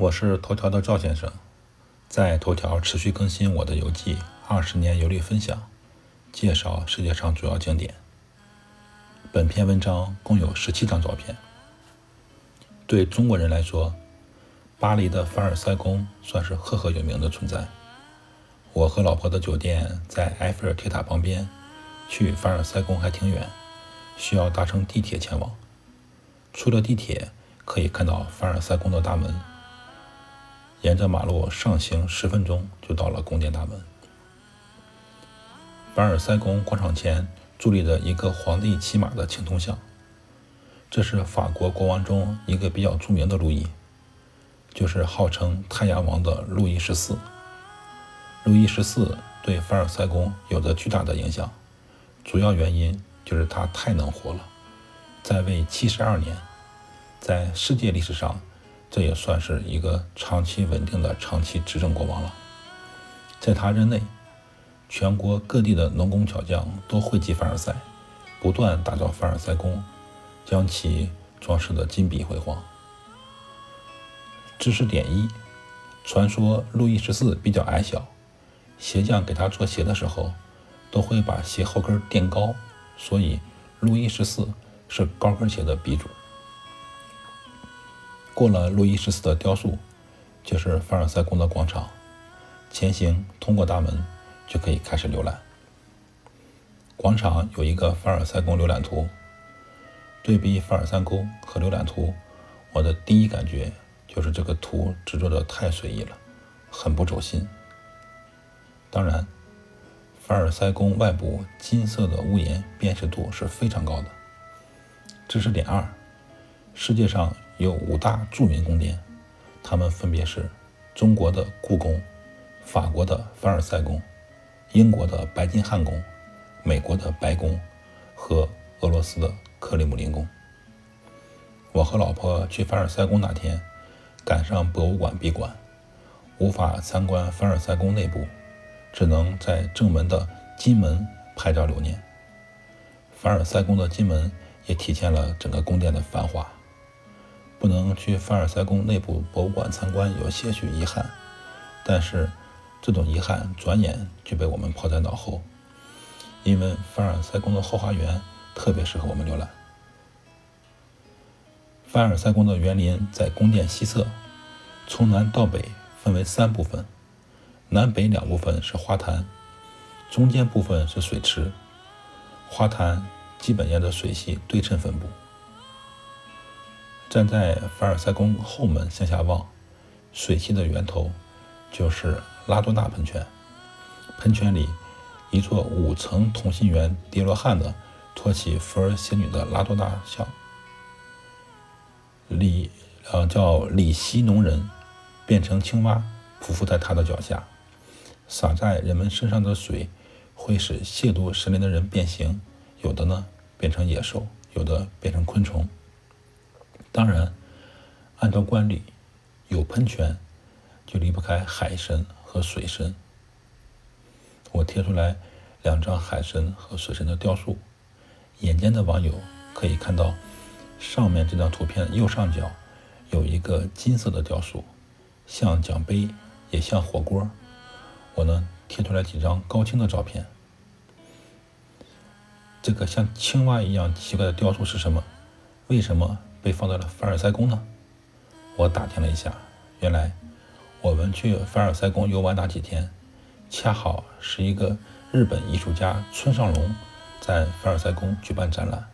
我是头条的赵先生，在头条持续更新我的游记，二十年游历分享，介绍世界上主要景点。本篇文章共有十七张照片。对中国人来说，巴黎的凡尔赛宫算是赫赫有名的存在。我和老婆的酒店在埃菲尔铁塔旁边，去凡尔赛宫还挺远，需要搭乘地铁前往。出了地铁，可以看到凡尔赛宫的大门。沿着马路上行十分钟，就到了宫殿大门。凡尔赛宫广场前伫立着一个皇帝骑马的青铜像，这是法国国王中一个比较著名的路易，就是号称太阳王的路易十四。路易十四对凡尔赛宫有着巨大的影响，主要原因就是他太能活了，在位七十二年，在世界历史上。这也算是一个长期稳定的长期执政国王了。在他任内，全国各地的农工巧匠都汇集凡尔赛，不断打造凡尔赛宫，将其装饰得金碧辉煌。知识点一：传说路易十四比较矮小，鞋匠给他做鞋的时候，都会把鞋后跟垫高，所以路易十四是高跟鞋的鼻祖。过了路易十四的雕塑，就是凡尔赛宫的广场。前行通过大门，就可以开始浏览。广场有一个凡尔赛宫浏览图。对比凡尔赛宫和浏览图，我的第一感觉就是这个图制作的太随意了，很不走心。当然，凡尔赛宫外部金色的屋檐辨识度是非常高的。知识点二：世界上。有五大著名宫殿，它们分别是中国的故宫、法国的凡尔赛宫、英国的白金汉宫、美国的白宫和俄罗斯的克里姆林宫。我和老婆去凡尔赛宫那天，赶上博物馆闭馆，无法参观凡尔赛宫内部，只能在正门的金门拍照留念。凡尔赛宫的金门也体现了整个宫殿的繁华。不能去凡尔赛宫内部博物馆参观，有些许遗憾。但是，这种遗憾转眼就被我们抛在脑后，因为凡尔赛宫的后花园特别适合我们浏览。凡尔赛宫的园林在宫殿西侧，从南到北分为三部分，南北两部分是花坛，中间部分是水池。花坛基本沿着水系对称分布。站在凡尔赛宫后门向下望，水系的源头就是拉多纳喷泉。喷泉里，一座五层同心圆叠罗汉的托起福尔仙女的拉多纳像。里，呃，叫里希农人变成青蛙匍匐在他的脚下，洒在人们身上的水会使亵渎神灵的人变形，有的呢变成野兽，有的变成昆虫。当然，按照惯例，有喷泉就离不开海神和水神。我贴出来两张海神和水神的雕塑，眼尖的网友可以看到，上面这张图片右上角有一个金色的雕塑，像奖杯也像火锅。我呢贴出来几张高清的照片。这个像青蛙一样奇怪的雕塑是什么？为什么？被放在了凡尔赛宫呢。我打听了一下，原来我们去凡尔赛宫游玩那几天，恰好是一个日本艺术家村上隆在凡尔赛宫举办展览。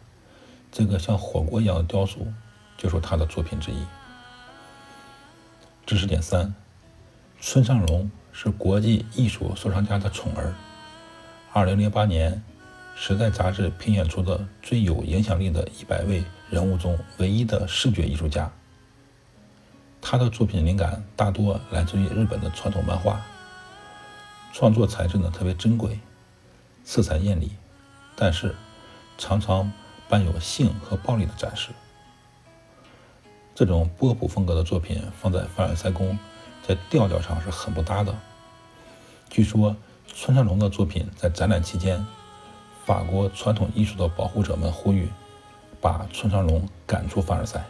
这个像火锅一样的雕塑，就是他的作品之一。知识点三：村上隆是国际艺术收藏家的宠儿。二零零八年。《时代》杂志评选出的最有影响力的一百位人物中唯一的视觉艺术家。他的作品灵感大多来自于日本的传统漫画，创作材质呢特别珍贵，色彩艳丽，但是常常伴有性和暴力的展示。这种波普风格的作品放在凡尔赛宫，在调调上是很不搭的。据说村上隆的作品在展览期间。法国传统艺术的保护者们呼吁，把村上龙赶出凡尔赛。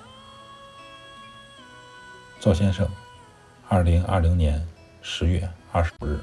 赵先生，二零二零年十月二十五日。